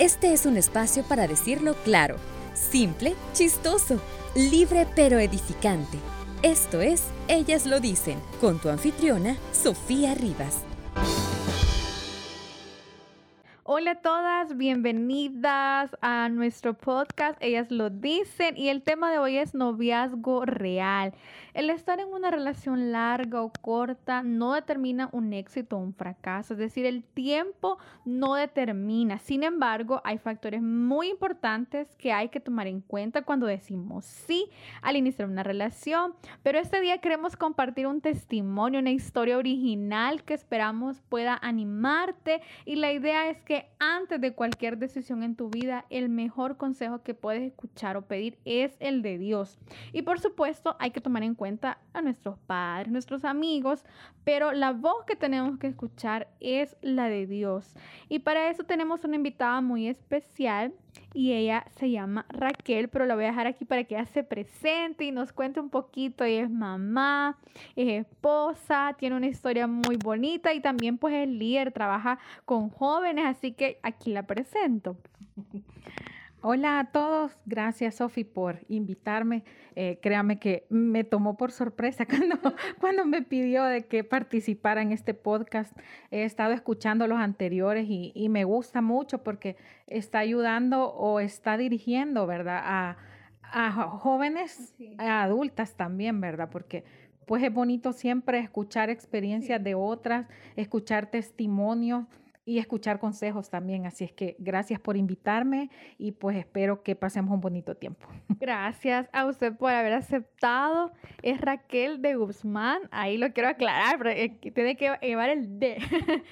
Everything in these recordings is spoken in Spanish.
Este es un espacio para decirlo claro, simple, chistoso, libre pero edificante. Esto es Ellas lo dicen, con tu anfitriona, Sofía Rivas. Hola a todas, bienvenidas a nuestro podcast. Ellas lo dicen y el tema de hoy es noviazgo real. El estar en una relación larga o corta no determina un éxito o un fracaso, es decir, el tiempo no determina. Sin embargo, hay factores muy importantes que hay que tomar en cuenta cuando decimos sí al iniciar una relación. Pero este día queremos compartir un testimonio, una historia original que esperamos pueda animarte y la idea es que antes de cualquier decisión en tu vida, el mejor consejo que puedes escuchar o pedir es el de Dios. Y por supuesto, hay que tomar en cuenta a nuestros padres, nuestros amigos, pero la voz que tenemos que escuchar es la de Dios. Y para eso tenemos una invitada muy especial y ella se llama Raquel, pero la voy a dejar aquí para que ella se presente y nos cuente un poquito. Ella es mamá, es esposa, tiene una historia muy bonita y también pues es líder, trabaja con jóvenes, así que aquí la presento. Hola a todos, gracias Sofi por invitarme. Eh, créame que me tomó por sorpresa cuando, cuando me pidió de que participara en este podcast. He estado escuchando los anteriores y, me gusta mucho porque está ayudando o está dirigiendo, ¿verdad? A, a jóvenes, a adultas también, ¿verdad? Porque pues es bonito siempre escuchar experiencias de otras, escuchar testimonios y escuchar consejos también. Así es que gracias por invitarme y pues espero que pasemos un bonito tiempo. Gracias a usted por haber aceptado. Es Raquel de Guzmán. Ahí lo quiero aclarar, pero eh, tiene que llevar el D.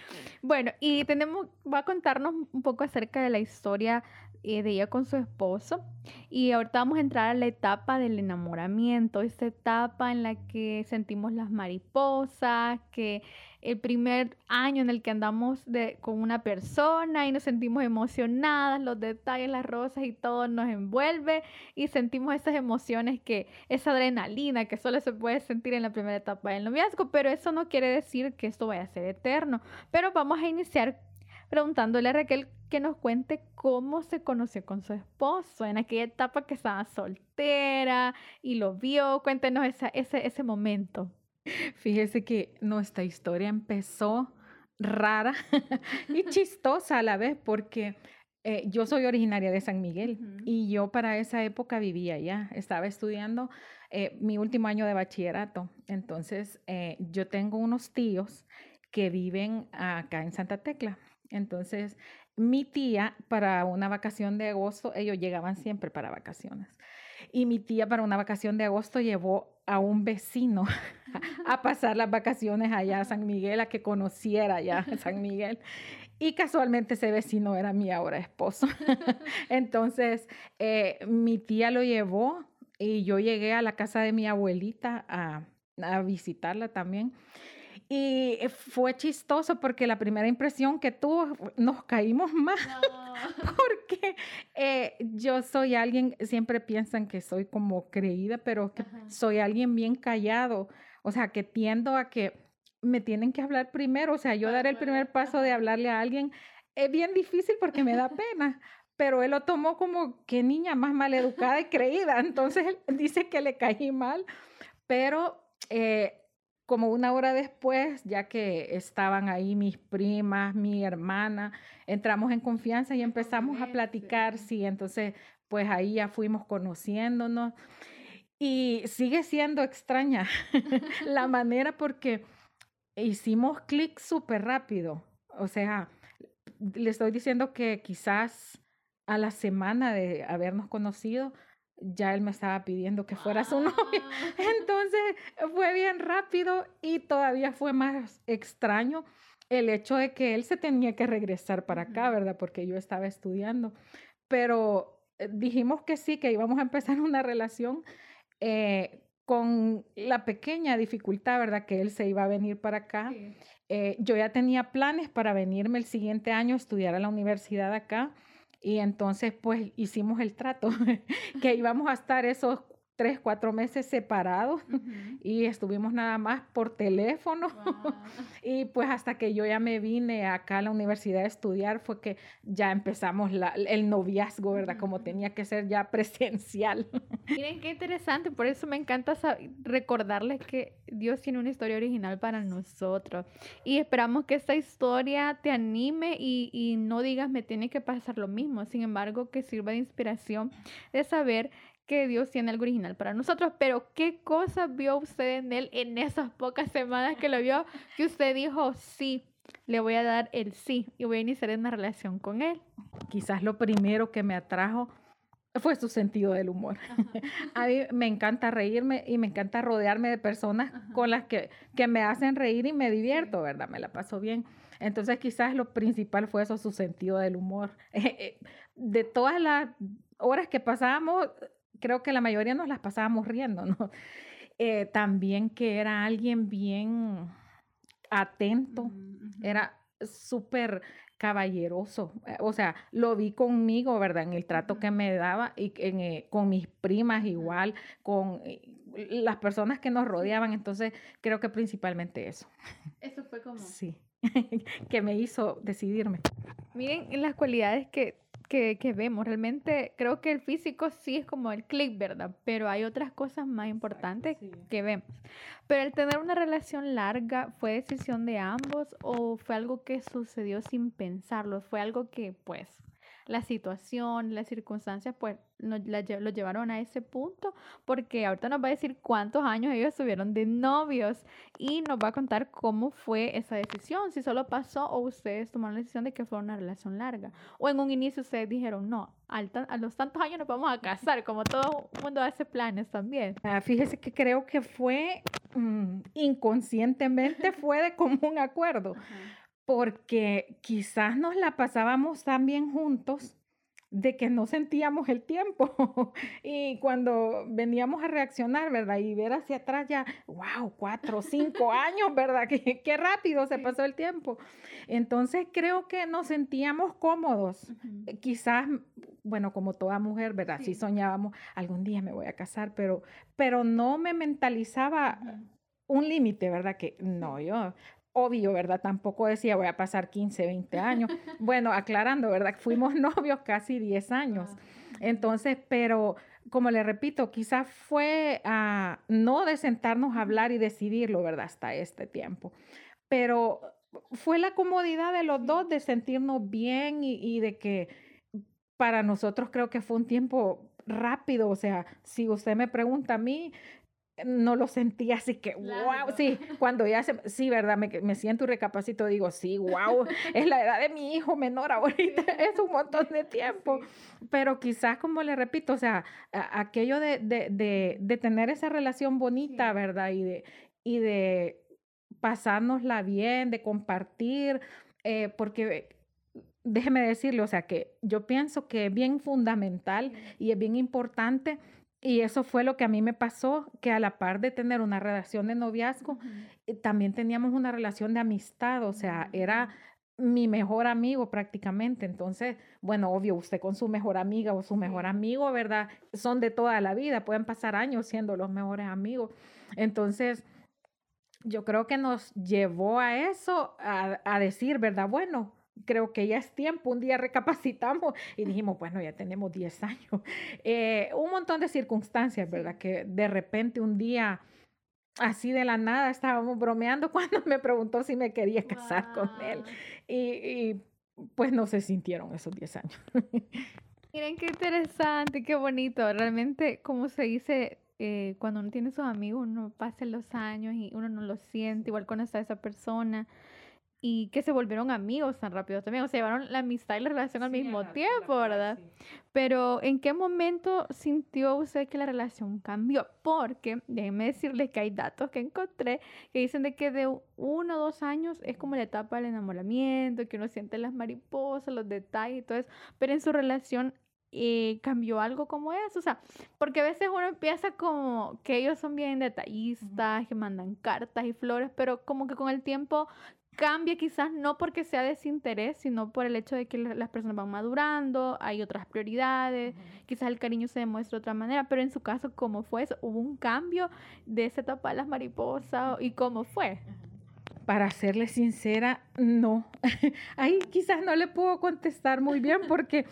bueno, y tenemos, va a contarnos un poco acerca de la historia eh, de ella con su esposo. Y ahorita vamos a entrar a la etapa del enamoramiento, esta etapa en la que sentimos las mariposas, que el primer año en el que andamos de, con una persona y nos sentimos emocionadas, los detalles, las rosas y todo nos envuelve y sentimos esas emociones que, esa adrenalina que solo se puede sentir en la primera etapa del noviazgo, pero eso no quiere decir que esto vaya a ser eterno. Pero vamos a iniciar preguntándole a Raquel que nos cuente cómo se conoció con su esposo en aquella etapa que estaba soltera y lo vio. Cuéntenos ese, ese momento. Fíjese que nuestra historia empezó rara y chistosa a la vez porque eh, yo soy originaria de San Miguel y yo para esa época vivía allá, estaba estudiando eh, mi último año de bachillerato. Entonces eh, yo tengo unos tíos que viven acá en Santa Tecla. Entonces mi tía para una vacación de agosto, ellos llegaban siempre para vacaciones. Y mi tía para una vacación de agosto llevó a un vecino a pasar las vacaciones allá a San Miguel, a que conociera allá a San Miguel. Y casualmente ese vecino era mi ahora esposo. Entonces, eh, mi tía lo llevó y yo llegué a la casa de mi abuelita a, a visitarla también. Y fue chistoso porque la primera impresión que tuvo, nos caímos más. porque eh, yo soy alguien, siempre piensan que soy como creída, pero que soy alguien bien callado. O sea, que tiendo a que me tienen que hablar primero. O sea, yo dar el primer paso de hablarle a alguien es bien difícil porque me da pena. Pero él lo tomó como que niña más maleducada y creída. Entonces él dice que le caí mal. Pero eh, como una hora después, ya que estaban ahí mis primas, mi hermana, entramos en confianza y empezamos a platicar, sí, entonces pues ahí ya fuimos conociéndonos y sigue siendo extraña la manera porque hicimos clic súper rápido, o sea, le estoy diciendo que quizás a la semana de habernos conocido, ya él me estaba pidiendo que fuera su novia. Entonces fue bien rápido y todavía fue más extraño el hecho de que él se tenía que regresar para acá, ¿verdad? Porque yo estaba estudiando. Pero eh, dijimos que sí, que íbamos a empezar una relación eh, con la pequeña dificultad, ¿verdad? Que él se iba a venir para acá. Eh, yo ya tenía planes para venirme el siguiente año a estudiar a la universidad acá y entonces, pues hicimos el trato, que íbamos a estar esos tres, cuatro meses separados y estuvimos nada más por teléfono. y pues hasta que yo ya me vine acá a la universidad a estudiar fue que ya empezamos la, el noviazgo, ¿verdad? Como tenía que ser ya presencial. Miren qué interesante, por eso me encanta recordarles que Dios tiene una historia original para nosotros. Y esperamos que esta historia te anime y, y no digas me tiene que pasar lo mismo, sin embargo que sirva de inspiración de saber que Dios tiene algo original para nosotros, pero ¿qué cosa vio usted en él en esas pocas semanas que lo vio que usted dijo, sí, le voy a dar el sí y voy a iniciar una relación con él? Quizás lo primero que me atrajo fue su sentido del humor. a mí me encanta reírme y me encanta rodearme de personas con las que, que me hacen reír y me divierto, ¿verdad? Me la paso bien. Entonces quizás lo principal fue eso, su sentido del humor. de todas las horas que pasábamos, creo que la mayoría nos las pasábamos riendo, ¿no? Eh, también que era alguien bien atento, era súper caballeroso, eh, o sea, lo vi conmigo, ¿verdad? En el trato que me daba y eh, con mis primas igual, con las personas que nos rodeaban, entonces creo que principalmente eso. Eso fue como... Sí, que me hizo decidirme. Miren las cualidades que que, vemos. Realmente creo que el físico sí es como el click, ¿verdad? Pero hay otras cosas más importantes que vemos. Pero el tener una relación larga, ¿fue decisión de ambos o fue algo que sucedió sin pensarlo? Fue algo que, pues, la situación, las circunstancias, pues nos, lo llevaron a ese punto, porque ahorita nos va a decir cuántos años ellos estuvieron de novios y nos va a contar cómo fue esa decisión, si solo pasó o ustedes tomaron la decisión de que fue una relación larga, o en un inicio ustedes dijeron, no, a los tantos años nos vamos a casar, como todo el mundo hace planes también. Ah, fíjese que creo que fue mm, inconscientemente, fue de común acuerdo porque quizás nos la pasábamos tan bien juntos de que no sentíamos el tiempo. y cuando veníamos a reaccionar, ¿verdad? Y ver hacia atrás ya, wow, cuatro, cinco años, ¿verdad? Qué, qué rápido se pasó el tiempo. Entonces creo que nos sentíamos cómodos. Quizás, bueno, como toda mujer, ¿verdad? Sí. soñábamos, algún día me voy a casar, pero, pero no me mentalizaba un límite, ¿verdad? Que no, yo obvio, ¿verdad? Tampoco decía voy a pasar 15, 20 años. Bueno, aclarando, ¿verdad? Fuimos novios casi 10 años. Entonces, pero como le repito, quizás fue uh, no de sentarnos a hablar y decidirlo, ¿verdad? Hasta este tiempo. Pero fue la comodidad de los dos de sentirnos bien y, y de que para nosotros creo que fue un tiempo rápido, o sea, si usted me pregunta a mí, no lo sentí así que, wow, sí, cuando ya se, sí, ¿verdad? Me, me, siento y recapacito, digo, sí, wow, es la edad de mi hijo menor ahorita, es un montón de tiempo, pero quizás, como le repito, o sea, aquello de, de, de, de, tener esa relación bonita, ¿verdad? Y de, y de pasárnosla bien, de compartir, eh, porque déjeme decirle, o sea, que yo pienso que es bien fundamental y es bien importante y eso fue lo que a mí me pasó, que a la par de tener una relación de noviazgo, eh, también teníamos una relación de amistad, o sea, era mi mejor amigo prácticamente. Entonces, bueno, obvio, usted con su mejor amiga o su mejor amigo, ¿verdad? Son de toda la vida, pueden pasar años siendo los mejores amigos. Entonces, yo creo que nos llevó a eso, a, a decir, ¿verdad? Bueno, creo que ya es tiempo, un día recapacitamos y dijimos, bueno, ya tenemos 10 años. Eh, un montón de circunstancias, ¿verdad? Que de repente un día, así de la nada, estábamos bromeando cuando me preguntó si me quería casar con él. Y, pues no se sintieron esos 10 años. Miren qué interesante, qué bonito. Realmente, como se dice, eh, cuando uno tiene sus amigos, uno pasa los años y uno no lo siente, igual cuando está esa persona y que se volvieron amigos tan rápido también, o sea, llevaron la amistad y la relación al mismo tiempo, ¿verdad? Pero ¿en qué momento sintió usted que la relación cambió? Porque déjenme decirles que hay datos que encontré que dicen de que de uno o dos años es como la etapa del enamoramiento, que uno siente las mariposas, los detalles y todo eso, pero en su relación eh, cambió algo como eso, o sea, porque a veces uno empieza como que ellos son bien detallistas, que mandan cartas y flores, pero como que con el tiempo cambia quizás no porque sea desinterés, sino por el hecho de que las personas van madurando, hay otras prioridades, quizás el cariño se demuestra de otra manera, pero en su caso, ¿cómo fue eso? ¿Hubo un cambio de esa etapa de las mariposas y cómo fue? Para serle sincera, no. Ahí quizás no le puedo contestar muy bien porque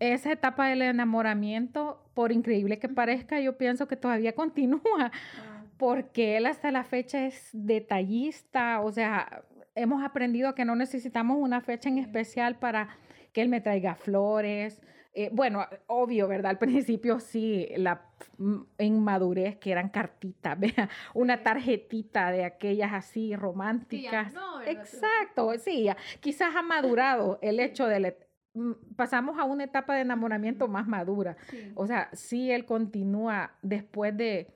esa etapa del enamoramiento, por increíble que parezca, yo pienso que todavía continúa. Ah. Porque él hasta la fecha es detallista, o sea, hemos aprendido que no necesitamos una fecha en especial para que él me traiga flores. Eh, bueno, obvio, ¿verdad? Al principio sí, la inmadurez que eran cartitas, vea, una tarjetita de aquellas así románticas. Exacto, sí, quizás ha madurado el hecho de pasamos a una etapa de enamoramiento más madura. O sea, sí él continúa después de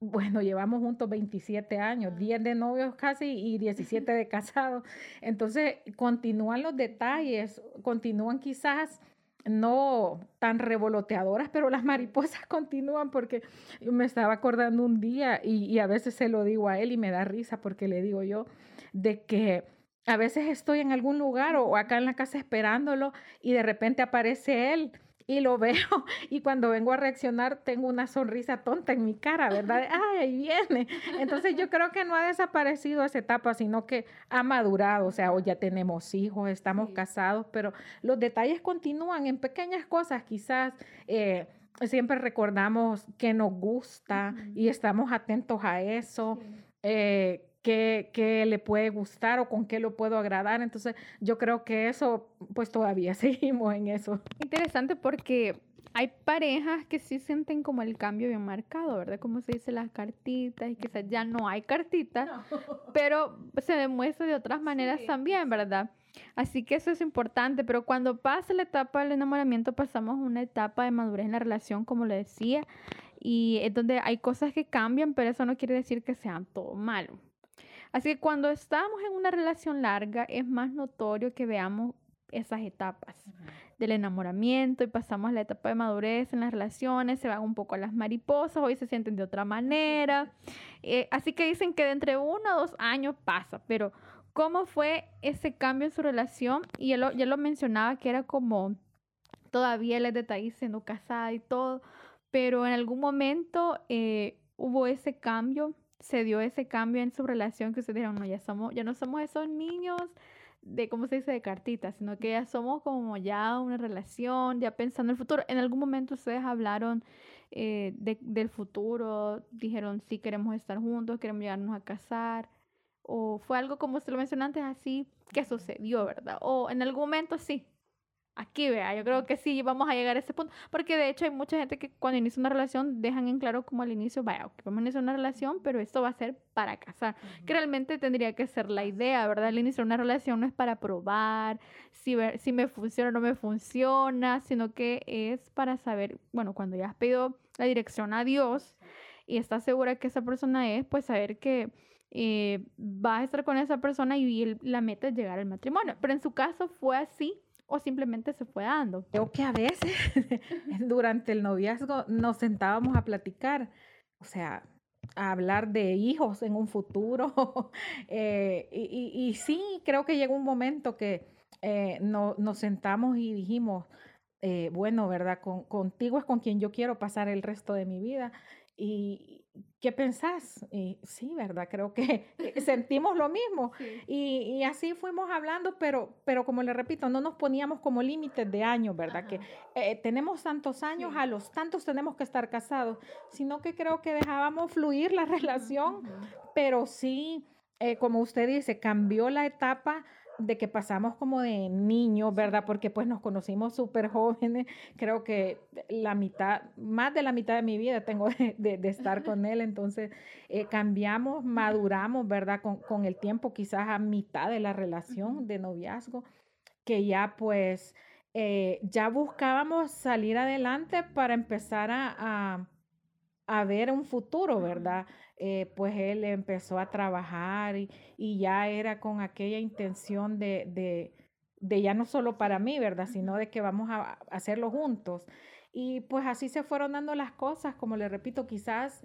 bueno, llevamos juntos 27 años, 10 de novios casi y 17 de casados. Entonces, continúan los detalles, continúan quizás no tan revoloteadoras, pero las mariposas continúan porque yo me estaba acordando un día y, y, a veces se lo digo a él y me da risa porque le digo yo de que a veces estoy en algún lugar o acá en la casa esperándolo y de repente aparece él y lo veo y cuando vengo a reaccionar tengo una sonrisa tonta en mi cara, ¿verdad? Ay, ahí viene. Entonces yo creo que no ha desaparecido esa etapa, sino que ha madurado, o sea, hoy ya tenemos hijos, estamos casados, pero los detalles continúan en pequeñas cosas, quizás. Eh, siempre recordamos que nos gusta y estamos atentos a eso. Eh, qué, le puede gustar o con qué lo puedo agradar. Entonces, yo creo que eso, pues todavía seguimos en eso. Interesante porque hay parejas que sí sienten como el cambio bien marcado, ¿verdad? Como se dice las cartitas y quizás ya no hay cartitas, pero se demuestra de otras maneras también, ¿verdad? Así que eso es importante, pero cuando pasa la etapa del enamoramiento pasamos a una etapa de madurez en la relación, como le decía, y es donde hay cosas que cambian, pero eso no quiere decir que sean todo malo. Así que cuando estamos en una relación larga es más notorio que veamos esas etapas del enamoramiento y pasamos a la etapa de madurez en las relaciones, se van un poco a las mariposas, hoy se sienten de otra manera. Eh, así que dicen que de entre uno a dos años pasa, pero ¿cómo fue ese cambio en su relación? Y ya lo, ya lo mencionaba que era como todavía él es siendo casada y todo, pero en algún momento eh, hubo ese cambio se dio ese cambio en su relación que ustedes dijeron, no, ya somos, ya no somos esos niños de, ¿cómo se dice?, de cartitas, sino que ya somos como ya una relación, ya pensando en el futuro. En algún momento ustedes hablaron eh, del futuro, dijeron, sí, queremos estar juntos, queremos llegarnos a casar, o fue algo como se lo mencioné antes, así que sucedió, ¿verdad? O en algún momento sí, aquí, vea, yo creo que sí vamos a llegar a ese punto, porque de hecho hay mucha gente que cuando inicia una relación dejan en claro como al inicio, vaya, vamos a iniciar una relación, pero esto va a ser para casar, que realmente tendría que ser la idea, ¿verdad? El inicio de una relación no es para probar si, ver, si me funciona o no me funciona, sino que es para saber, bueno, cuando ya has pedido la dirección a Dios y estás segura que esa persona es, pues saber que... Eh, vas a estar con esa persona y la meta es llegar al matrimonio. Pero en su caso fue así o simplemente se fue dando. Creo que a veces durante el noviazgo nos sentábamos a platicar, o sea, a hablar de hijos en un futuro. Eh, y, sí, creo que llegó un momento que eh, nos sentamos y dijimos, eh, bueno, ¿verdad? Con, contigo es con quien yo quiero pasar el resto de mi vida. Y, ¿qué pensás? Y sí, ¿verdad? Creo que sentimos lo mismo. Y, así fuimos hablando, pero, pero como le repito, no nos poníamos como límites de años, ¿verdad? Que eh, tenemos tantos años, a los tantos tenemos que estar casados, sino que creo que dejábamos fluir la relación, pero sí, eh, como usted dice, cambió la etapa de que pasamos como de niños, ¿verdad? Porque pues nos conocimos súper jóvenes. Creo que la mitad, más de la mitad de mi vida tengo de, estar con él. Entonces eh, cambiamos, maduramos, ¿verdad? Con, con, el tiempo, quizás a mitad de la relación de noviazgo, que ya pues eh, ya buscábamos salir adelante para empezar a, a ver un futuro, ¿verdad? Eh, pues él empezó a trabajar y, ya era con aquella intención de, de, ya no solo para mí, ¿verdad? Sino de que vamos a, hacerlo juntos. Y pues así se fueron dando las cosas, como le repito, quizás,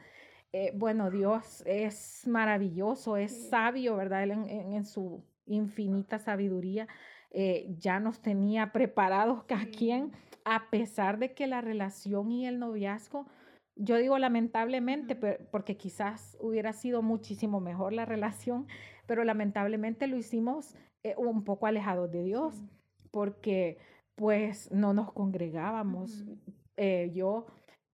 eh, bueno, Dios es maravilloso, es sabio, ¿verdad? Él en, su infinita sabiduría eh, ya nos tenía preparados cada quien, a pesar de que la relación y el noviazgo, yo digo lamentablemente, porque quizás hubiera sido muchísimo mejor la relación, pero lamentablemente lo hicimos eh, un poco alejados de Dios, porque pues no nos congregábamos. Eh, yo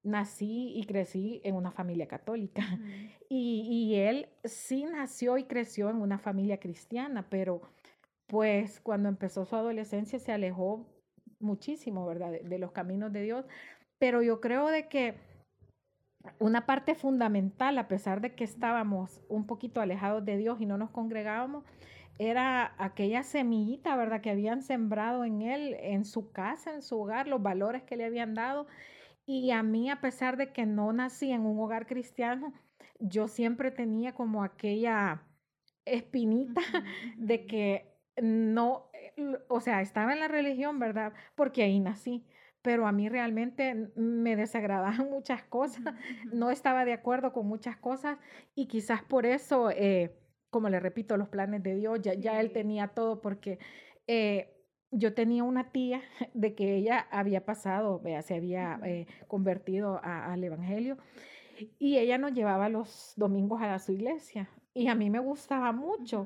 nací y crecí en una familia católica y, y, él sí nació y creció en una familia cristiana, pero pues cuando empezó su adolescencia se alejó muchísimo, ¿verdad? De, los caminos de Dios. Pero yo creo de que una parte fundamental, a pesar de que estábamos un poquito alejados de Dios y no nos congregábamos, era aquella semillita, ¿verdad? Que habían sembrado en él, en su casa, en su hogar, los valores que le habían dado. Y a mí, a pesar de que no nací en un hogar cristiano, yo siempre tenía como aquella espinita de que no, eh, o sea, estaba en la religión, ¿verdad? Porque ahí nací, pero a mí realmente me desagradaban muchas cosas, no estaba de acuerdo con muchas cosas y quizás por eso, eh, como le repito, los planes de Dios, ya, ya él tenía todo porque... Eh, yo tenía una tía de que ella había pasado, vea, se había convertido al Evangelio y ella nos llevaba los domingos a su iglesia y a mí me gustaba mucho.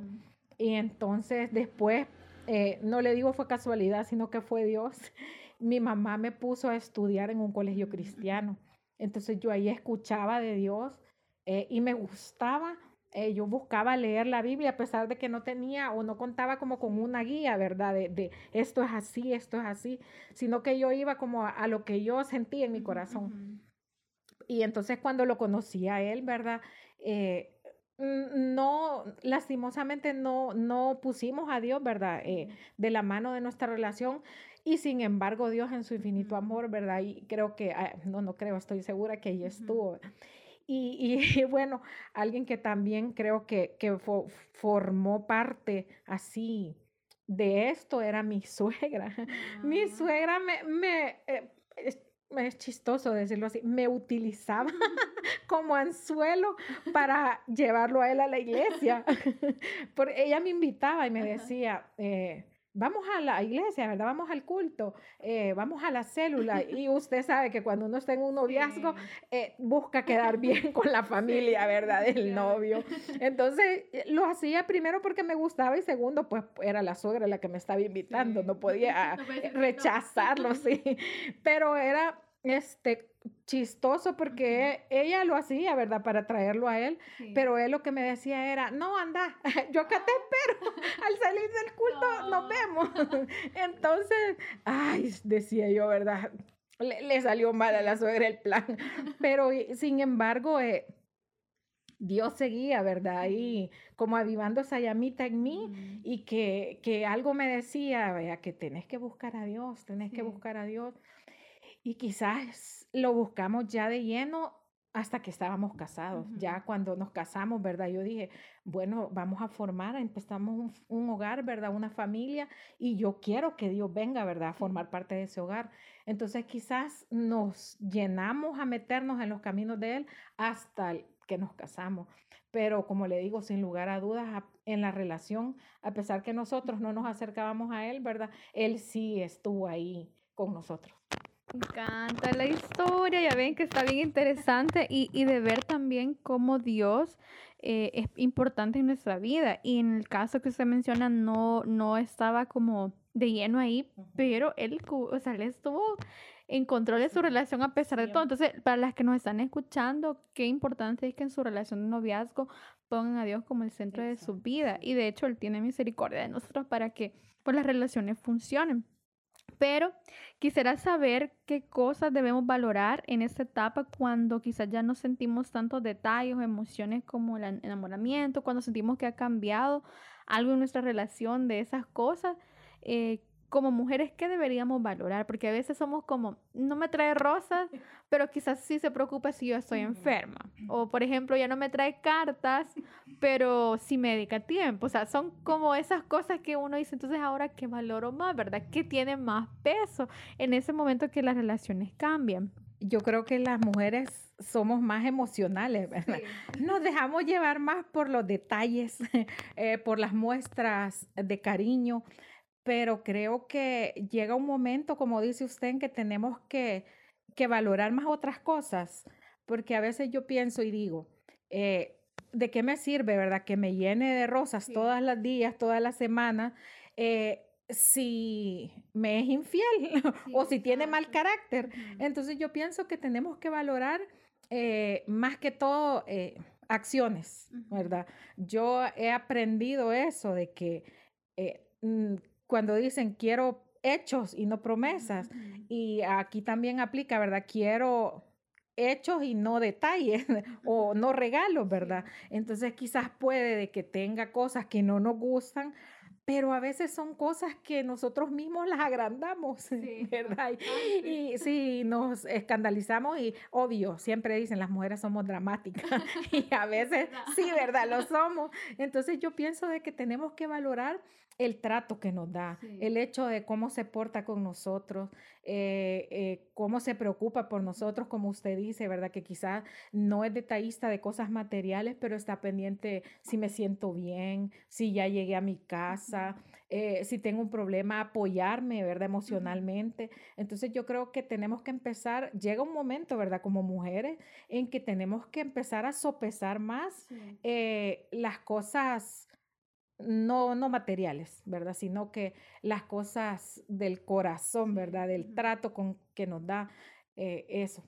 Y entonces después, eh, no le digo fue casualidad, sino que fue Dios. Mi mamá me puso a estudiar en un colegio cristiano. Entonces yo ahí escuchaba de Dios eh, y me gustaba. Eh, yo buscaba leer la Biblia a pesar de que no tenía o no contaba como con una guía, ¿verdad? De, esto es así, esto es así, sino que yo iba como a, lo que yo sentía en mi corazón. Y entonces cuando lo conocí a él, ¿verdad? Mm, no, lastimosamente no, no pusimos a Dios, ¿verdad? Eh, de la mano de nuestra relación. Y sin embargo, Dios en su infinito amor, ¿verdad? Y creo que, ah, no, no creo, estoy segura que ahí estuvo. Y, y, bueno, alguien que también creo que, que formó parte así de esto era mi suegra. Mi ah. suegra me, me eh, es chistoso decirlo así, me utilizaba como anzuelo para llevarlo a él a la iglesia. Porque ella me invitaba y me decía, eh, vamos a la iglesia, ¿verdad? Vamos al culto, eh, vamos a la célula. Y usted sabe que cuando uno está en un noviazgo, eh, busca quedar bien con la familia, ¿verdad? Del novio. Entonces, lo hacía primero porque me gustaba y segundo, pues era la suegra la que me estaba invitando, no podía rechazarlo, sí. Pero era este chistoso porque ella lo hacía, ¿verdad? Para traerlo a él, pero él lo que me decía era, no, anda, yo acá te espero, al salir del culto nos vemos. Entonces, ay, decía yo, ¿verdad? Le, salió mal a la suegra el plan, pero sin embargo, eh, Dios seguía, ¿verdad? Ahí como avivando esa llamita en mí y que, que algo me decía, vea, que tenés que buscar a Dios, tenés que buscar a Dios. Y quizás lo buscamos ya de lleno hasta que estábamos casados. Ya cuando nos casamos, ¿verdad? Yo dije, bueno, vamos a formar, empezamos un, hogar, ¿verdad? Una familia y yo quiero que Dios venga, ¿verdad? A formar parte de ese hogar. Entonces quizás nos llenamos a meternos en los caminos de Él hasta que nos casamos. Pero como le digo, sin lugar a dudas, en la relación, a pesar que nosotros no nos acercábamos a Él, ¿verdad? Él sí estuvo ahí con nosotros. Me encanta la historia, ya ven que está bien interesante y, y de ver también cómo Dios eh, es importante en nuestra vida. Y en el caso que usted menciona, no, no estaba como de lleno ahí, pero él, o sea, él estuvo en control de su relación a pesar de todo. Entonces, para las que nos están escuchando, qué importante es que en su relación de noviazgo pongan a Dios como el centro de su vida. Y de hecho, Él tiene misericordia de nosotros para que pues, las relaciones funcionen. Pero quisiera saber qué cosas debemos valorar en esta etapa cuando quizás ya no sentimos tantos detalles o emociones como el enamoramiento, cuando sentimos que ha cambiado algo en nuestra relación de esas cosas. Eh, como mujeres, ¿qué deberíamos valorar? Porque a veces somos como, no me trae rosas, pero quizás sí se preocupa si yo estoy enferma. O, por ejemplo, ya no me trae cartas, pero sí me dedica tiempo. O sea, son como esas cosas que uno dice, entonces ahora qué valoro más, ¿verdad? ¿Qué tiene más peso en ese momento que las relaciones cambian? yo creo que las mujeres somos más emocionales, ¿verdad? Nos dejamos llevar más por los detalles, eh, por las muestras de cariño, pero creo que llega un momento, como dice usted, en que tenemos que, que valorar más otras cosas, porque a veces yo pienso y digo, eh, ¿de qué me sirve, verdad? Que me llene de rosas todas todos los días, todas las semanas. Eh, si me es infiel o si tiene mal carácter. Entonces yo pienso que tenemos que valorar eh, más que todo eh, acciones, ¿verdad? Yo he aprendido eso de que eh, mm, cuando dicen quiero hechos y no promesas, y aquí también aplica, ¿verdad? Quiero hechos y no detalles o no regalos, ¿verdad? Entonces quizás puede de que tenga cosas que no nos gustan, pero a veces son cosas que nosotros mismos las agrandamos, ¿verdad? Y, sí, nos escandalizamos y obvio, siempre dicen las mujeres somos dramáticas y a veces sí, ¿verdad? Lo somos. Entonces yo pienso de que tenemos que valorar el trato que nos da, el hecho de cómo se porta con nosotros, eh, eh, cómo se preocupa por nosotros, como usted dice, ¿verdad? Que quizás no es detallista de cosas materiales, pero está pendiente si me siento bien, si ya llegué a mi casa, eh, si tengo un problema, apoyarme, ¿verdad? Emocionalmente. Entonces yo creo que tenemos que empezar, llega un momento, ¿verdad? Como mujeres, en que tenemos que empezar a sopesar más las cosas no, no materiales, ¿verdad? Sino que las cosas del corazón, ¿verdad? Del trato con que nos da eh, eso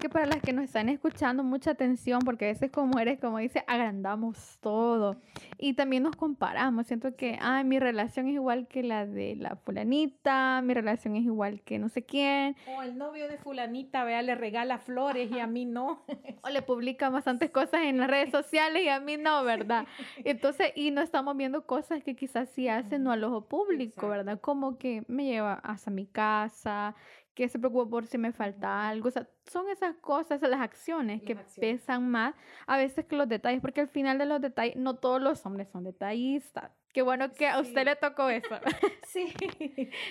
que para las que nos están escuchando, mucha atención, porque a veces como mujeres, como dice, agrandamos todo. Y también nos comparamos. Siento que, ay, mi relación es igual que la de la fulanita, mi relación es igual que no sé quién. O el novio de fulanita, vea, le regala flores y a mí no. o le publica bastantes cosas en las redes sociales y a mí no, ¿verdad? Entonces, y no estamos viendo cosas que quizás sí hacen no al ojo público, ¿verdad? Como que me lleva hasta mi casa, que se preocupa por si me falta algo. O sea, son esas cosas, las acciones que pesan más a veces que los detalles, porque al final de los detalles, no todos los hombres son detallistas. Qué bueno que a usted le tocó eso. sí,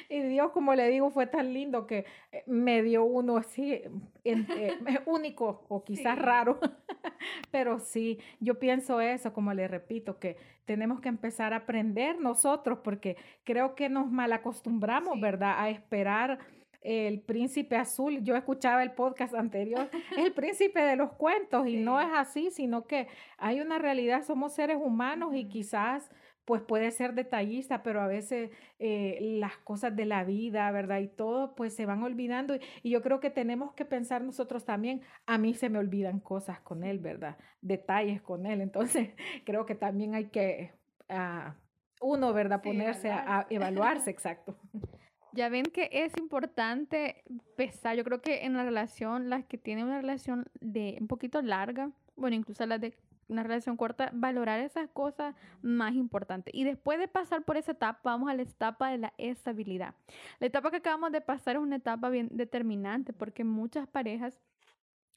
y Dios, como le digo, fue tan lindo que eh, me dio uno así, eh, único o quizás raro, pero sí, yo pienso eso, como le repito, que tenemos que empezar a aprender nosotros, porque creo que nos malacostumbramos, ¿verdad?, a esperar el príncipe azul. Yo escuchaba el podcast anterior, el príncipe de los cuentos, y no es así, sino que hay una realidad, somos seres humanos y quizás pues puede ser detallista, pero a veces eh, las cosas de la vida, ¿verdad? Y todo, pues se van olvidando. Y, yo creo que tenemos que pensar nosotros también, a mí se me olvidan cosas con él, ¿verdad? Detalles con él. Entonces, creo que también hay que, ah, uno, ¿verdad? Ponerse a evaluarse, exacto. Ya ven que es importante pesar. Yo creo que en la relación, las que tienen una relación de un poquito larga, bueno, incluso las de una relación corta, valorar esas cosas más importantes. Y después de pasar por esa etapa, vamos a la etapa de la estabilidad. La etapa que acabamos de pasar es una etapa bien determinante porque muchas parejas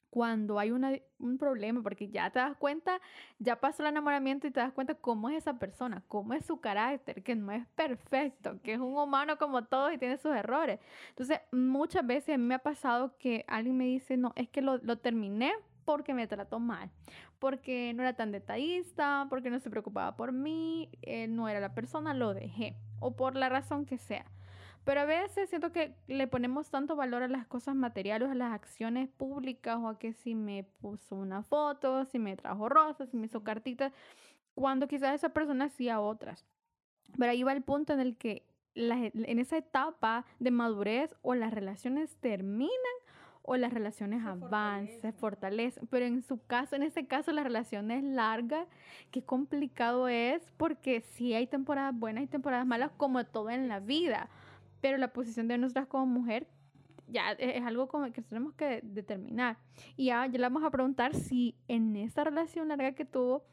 cuando hay un problema, porque ya te das cuenta, ya pasó el enamoramiento y te das cuenta cómo es esa persona, cómo es su carácter, que no es perfecto, que es un humano como todos y tiene sus errores. Entonces, muchas veces a mí me ha pasado que alguien me dice, no, es que lo, lo terminé porque me trató mal, porque no era tan detallista, porque no se preocupaba por mí, él no era la persona, lo dejé, o por la razón que sea. Pero a veces siento que le ponemos tanto valor a las cosas materiales, a las acciones públicas o a que si me puso una foto, si me trajo rosas, si me hizo cartitas, cuando quizás esa persona hacía otras. Pero ahí va el punto en el que en esa etapa de madurez o las relaciones terminan o las relaciones avanzan, se fortalecen. Pero en su caso, en ese caso, la relación es larga. Qué complicado es porque sí hay temporadas buenas y temporadas malas como todo en la vida pero la posición de nosotras como mujer ya es algo como que tenemos que determinar. Y ya, ya le vamos a preguntar si en esa relación larga que tuvo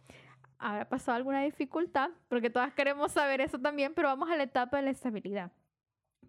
habrá pasado alguna dificultad, porque todas queremos saber eso también, pero vamos a la etapa de la estabilidad.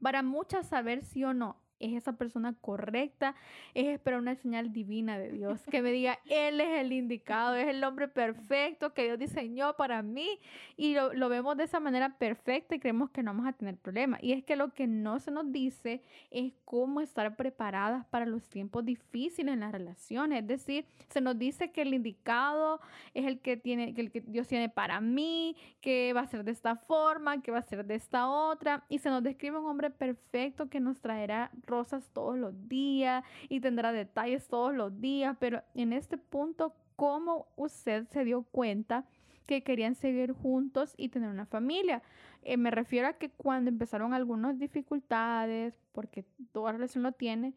Para muchas saber sí o no es esa persona correcta, es esperar una señal divina de Dios, que me diga, Él es el indicado, es el hombre perfecto que Dios diseñó para mí y lo, lo vemos de esa manera perfecta y creemos que no vamos a tener problemas. Y es que lo que no se nos dice es cómo estar preparadas para los tiempos difíciles en las relaciones, es decir, se nos dice que el indicado es el que tiene, que el que Dios tiene para mí, que va a ser de esta forma, que va a ser de esta otra, y se nos describe un hombre perfecto que nos traerá rosas todos los días y tendrá detalles todos los días, pero en este punto, ¿cómo usted se dio cuenta que querían seguir juntos y tener una familia? Eh, me refiero a que cuando empezaron algunas dificultades, porque toda relación lo tiene,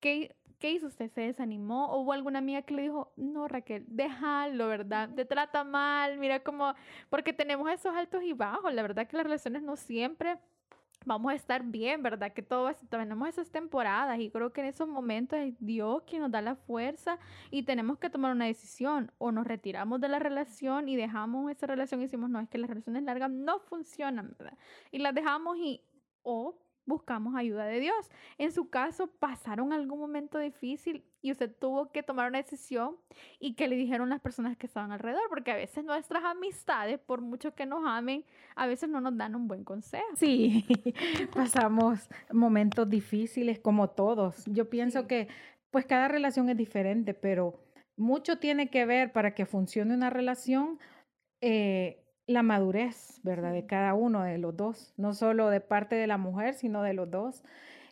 ¿qué, ¿qué hizo usted? ¿Se desanimó? ¿O hubo alguna amiga que le dijo, no, Raquel, déjalo, ¿verdad? Te trata mal, mira como, porque tenemos esos altos y bajos, la verdad que las relaciones no siempre vamos a estar bien, ¿verdad? Que todo tenemos esas temporadas y creo que en esos momentos es Dios quien nos da la fuerza y tenemos que tomar una decisión o nos retiramos de la relación y dejamos esa relación y decimos, no, es que las relaciones largas no funcionan, ¿verdad? Y las dejamos y o buscamos ayuda de Dios. En su caso, pasaron algún momento difícil y usted tuvo que tomar una decisión y que le dijeron las personas que estaban alrededor, porque a veces nuestras amistades, por mucho que nos amen, a veces no nos dan un buen consejo. Sí, pasamos momentos difíciles como todos. Yo pienso que pues cada relación es diferente, pero mucho tiene que ver para que funcione una relación. Eh, la madurez, ¿verdad? De cada uno de los dos, no solo de parte de la mujer, sino de los dos.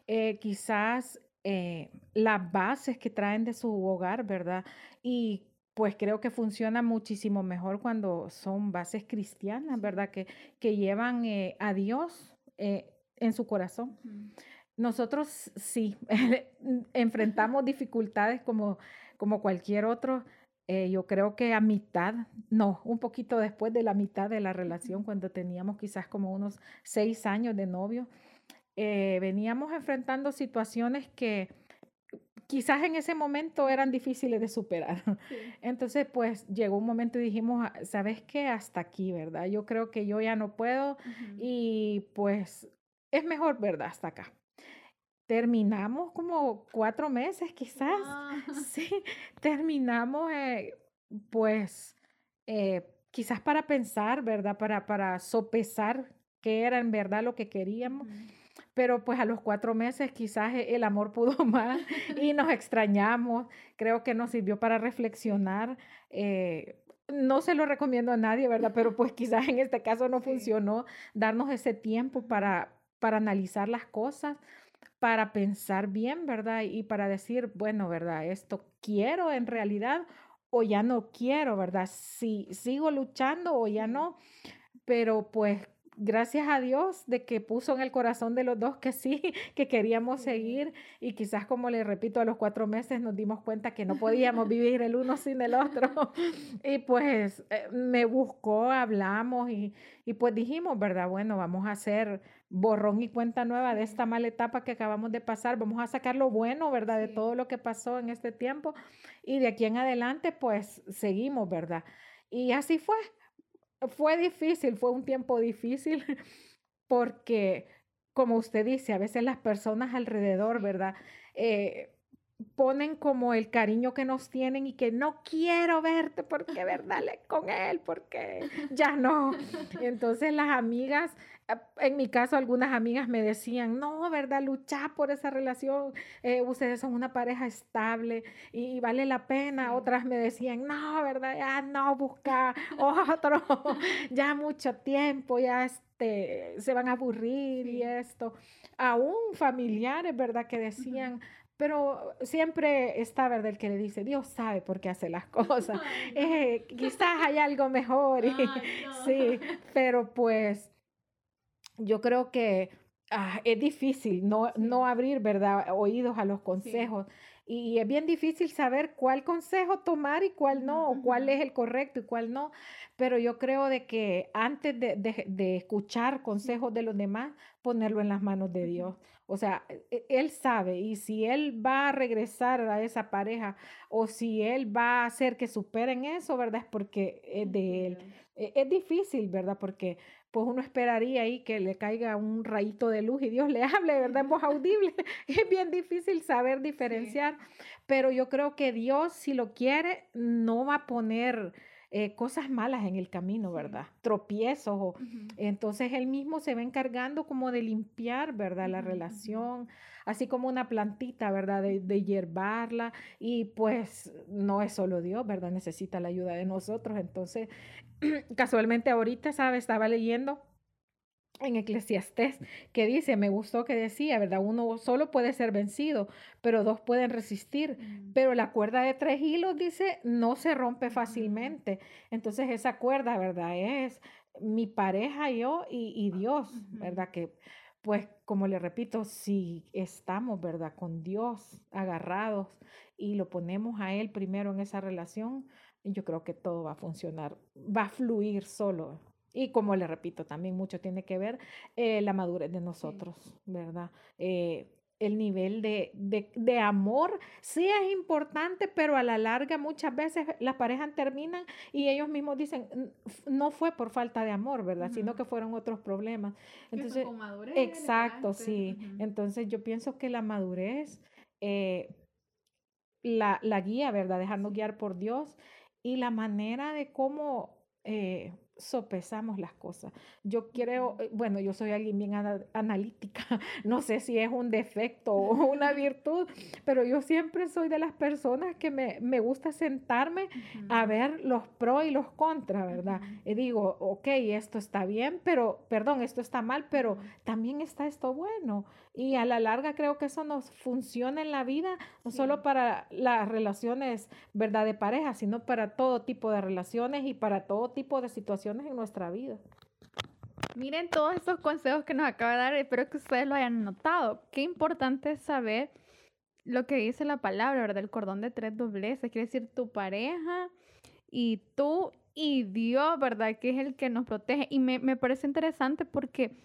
Eh, quizás eh, las bases que traen de su hogar, ¿verdad? Y pues creo que funciona muchísimo mejor cuando son bases cristianas, ¿verdad? Que, que llevan eh, a Dios en su corazón. Nosotros sí enfrentamos dificultades como, como cualquier otro eh, yo creo que a mitad, no, un poquito después de la mitad de la relación, cuando teníamos quizás como unos seis años de novio, eh, veníamos enfrentando situaciones que quizás en ese momento eran difíciles de superar. Entonces, pues llegó un momento y dijimos, ah, ¿sabes qué? Hasta aquí, ¿verdad? Yo creo que yo ya no puedo y pues es mejor, ¿verdad? Hasta acá terminamos como cuatro meses quizás. Ah. Sí, terminamos eh, pues eh, quizás para pensar, ¿verdad? Para, para sopesar qué era en verdad lo que queríamos. Pero pues a los cuatro meses quizás e, el amor pudo más y nos extrañamos. Creo que nos sirvió para reflexionar. Eh, no se lo recomiendo a nadie, ¿verdad? Pero pues quizás en este caso no funcionó darnos ese tiempo para, para analizar las cosas para pensar bien, ¿verdad? Y para decir, bueno, ¿verdad? Esto quiero en realidad o ya no quiero, ¿verdad? Si sigo luchando o ya no. Pero pues gracias a Dios de que puso en el corazón de los dos que sí, que queríamos seguir y quizás como le repito, a los cuatro meses nos dimos cuenta que no podíamos vivir el uno sin el otro y pues eh, me buscó, hablamos y, y pues dijimos, ¿verdad? Bueno, vamos a hacer borrón y cuenta nueva de esta mala etapa que acabamos de pasar, vamos a sacar lo bueno, ¿verdad? De todo lo que pasó en este tiempo y de aquí en adelante pues seguimos, ¿verdad? Y así fue fue difícil, fue un tiempo difícil porque, como usted dice, a veces las personas alrededor, ¿verdad? Eh, ponen como el cariño que nos tienen y que no quiero verte porque, ¿verdad? Con él, porque ya no. Entonces las amigas Ah, en mi caso, algunas amigas me decían, no, ¿verdad? Luchar por esa relación, eh, ustedes son una pareja estable y, vale la pena. Otras me decían, no, ¿verdad? Ya no, busca otro, ya mucho tiempo, ya este, se van a aburrir y esto. Aún familiares, ¿verdad? Que decían, pero siempre está, ¿verdad? El que le dice, Dios sabe por qué hace las cosas. Eh, quizás hay algo mejor. Sí, pero pues yo creo que ah, es difícil no, no abrir, ¿verdad?, oídos a los consejos. Y es bien difícil saber cuál consejo tomar y cuál no, o cuál es el correcto y cuál no. Pero yo creo de que antes de, de, escuchar consejos de los demás, ponerlo en las manos de Dios. O sea, e, Él sabe y si Él va a regresar a esa pareja o si Él va a hacer que superen eso, ¿verdad? Es porque es de Él. E, es difícil, ¿verdad? Porque pues uno esperaría ahí que le caiga un rayito de luz y Dios le hable, ¿verdad? En voz audible. es bien difícil saber diferenciar, pero yo creo que Dios, si lo quiere, no va a poner eh, cosas malas en el camino, ¿verdad? Tropiezos. Entonces él mismo se va encargando como de limpiar, ¿verdad? La relación, así como una plantita, ¿verdad? De, de hierbarla. Y pues no es solo Dios, ¿verdad? Necesita la ayuda de nosotros. Entonces, casualmente ahorita, ¿sabes? Estaba leyendo en Eclesiastés, que dice, me gustó que decía, ¿verdad? Uno solo puede ser vencido, pero dos pueden resistir. Mm. Pero la cuerda de tres hilos, dice, no se rompe fácilmente. Entonces esa cuerda, ¿verdad? Es mi pareja, yo y, Dios, ¿verdad? Que pues como le repito, si estamos, ¿verdad? Con Dios agarrados y lo ponemos a Él primero en esa relación, yo creo que todo va a funcionar, va a fluir solo. Y como le repito, también mucho tiene que ver eh, la madurez de nosotros, ¿verdad? Eh, el nivel de, de, de, amor sí es importante, pero a la larga muchas veces las parejas terminan y ellos mismos dicen, no fue por falta de amor, ¿verdad? Sino que fueron otros problemas. Entonces, exacto, sí. Entonces yo pienso que la madurez, eh, la, la, guía, ¿verdad? Dejarnos guiar por Dios y la manera de cómo sopesamos las cosas. Yo creo, eh, bueno, yo soy alguien bien analítica, no sé si es un defecto o una virtud, pero yo siempre soy de las personas que me, me gusta sentarme a ver los pros y los contras, ¿verdad? Y digo, ok, esto está bien, pero, perdón, esto está mal, pero también está esto bueno. Y a la larga creo que eso nos funciona en la vida, no solo para las relaciones, ¿verdad?, de pareja, sino para todo tipo de relaciones y para todo tipo de situaciones en nuestra vida. Miren todos estos consejos que nos acaba de dar, espero que ustedes lo hayan notado. Qué importante es saber lo que dice la palabra, ¿verdad? El cordón de tres dobleces, quiere decir tu pareja y tú y Dios, ¿verdad? Que es el que nos protege. Y me, me parece interesante porque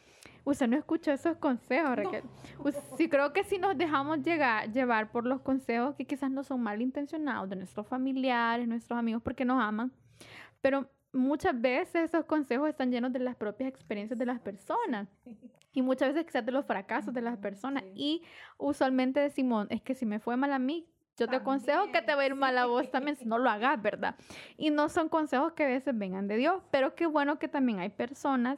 Usted no escuchó esos consejos, Raquel. Sí, creo que si nos dejamos llegar, llevar por los consejos que quizás no son malintencionados de nuestros familiares, nuestros amigos, porque nos aman, pero muchas veces esos consejos están llenos de las propias experiencias de las personas y muchas veces quizás de los fracasos de las personas. Y usualmente decimos, es que si me fue mal a mí, yo te aconsejo que te va a ir mal a vos también si no lo hagas, ¿verdad? Y no son consejos que a veces vengan de Dios, pero qué bueno que también hay personas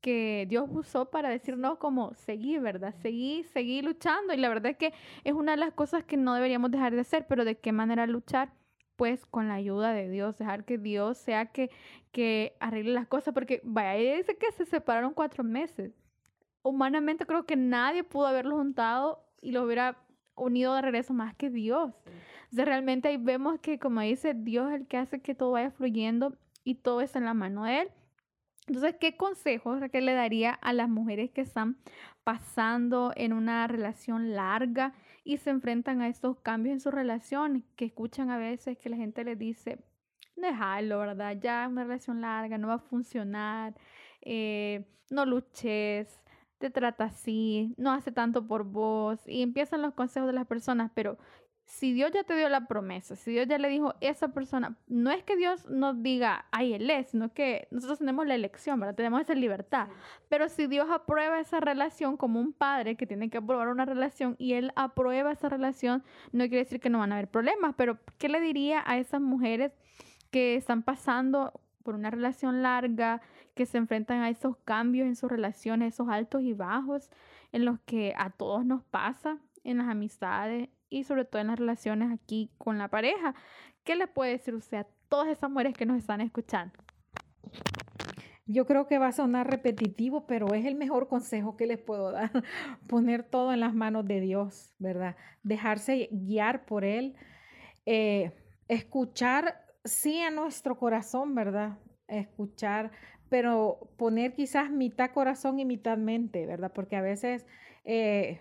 que Dios usó para decirnos como seguir, ¿verdad? Seguir, seguir luchando. Y la verdad es que es una de las cosas que no deberíamos dejar de hacer, pero de qué manera luchar, pues con la ayuda de Dios, dejar que Dios sea que, que arregle las cosas, porque vaya, dice que se separaron cuatro meses. Humanamente creo que nadie pudo haberlo juntado y lo hubiera unido de regreso más que Dios. Entonces realmente ahí vemos que como dice Dios es el que hace que todo vaya fluyendo y todo es en la mano de Él. Entonces, ¿qué consejos que le daría a las mujeres que están pasando en una relación larga y se enfrentan a estos cambios en su relación? Que escuchan a veces que la gente les dice, déjalo, ¿verdad? Ya una relación larga no va a funcionar, eh, no luches, te trata así, no hace tanto por vos. Y empiezan los consejos de las personas, pero si Dios ya te dio la promesa, si Dios ya le dijo esa persona, no es que Dios nos diga, ay, Él es, sino que nosotros tenemos la elección, ¿verdad? Tenemos esa libertad. Pero si Dios aprueba esa relación como un padre que tiene que aprobar una relación y Él aprueba esa relación, no quiere decir que no van a haber problemas, pero ¿qué le diría a esas mujeres que están pasando por una relación larga, que se enfrentan a esos cambios en sus relaciones, esos altos y bajos en los que a todos nos pasa? en las amistades, y sobre todo en las relaciones aquí con la pareja. ¿Qué le puede decir usted a todas esas mujeres que nos están escuchando? Yo creo que va a sonar repetitivo, pero es el mejor consejo que les puedo dar. Poner todo en las manos de Dios, ¿verdad? Dejarse guiar por Él. Eh, escuchar, sí, a nuestro corazón, ¿verdad? Escuchar, pero poner quizás mitad corazón y mitad mente, ¿verdad? Porque a veces eh,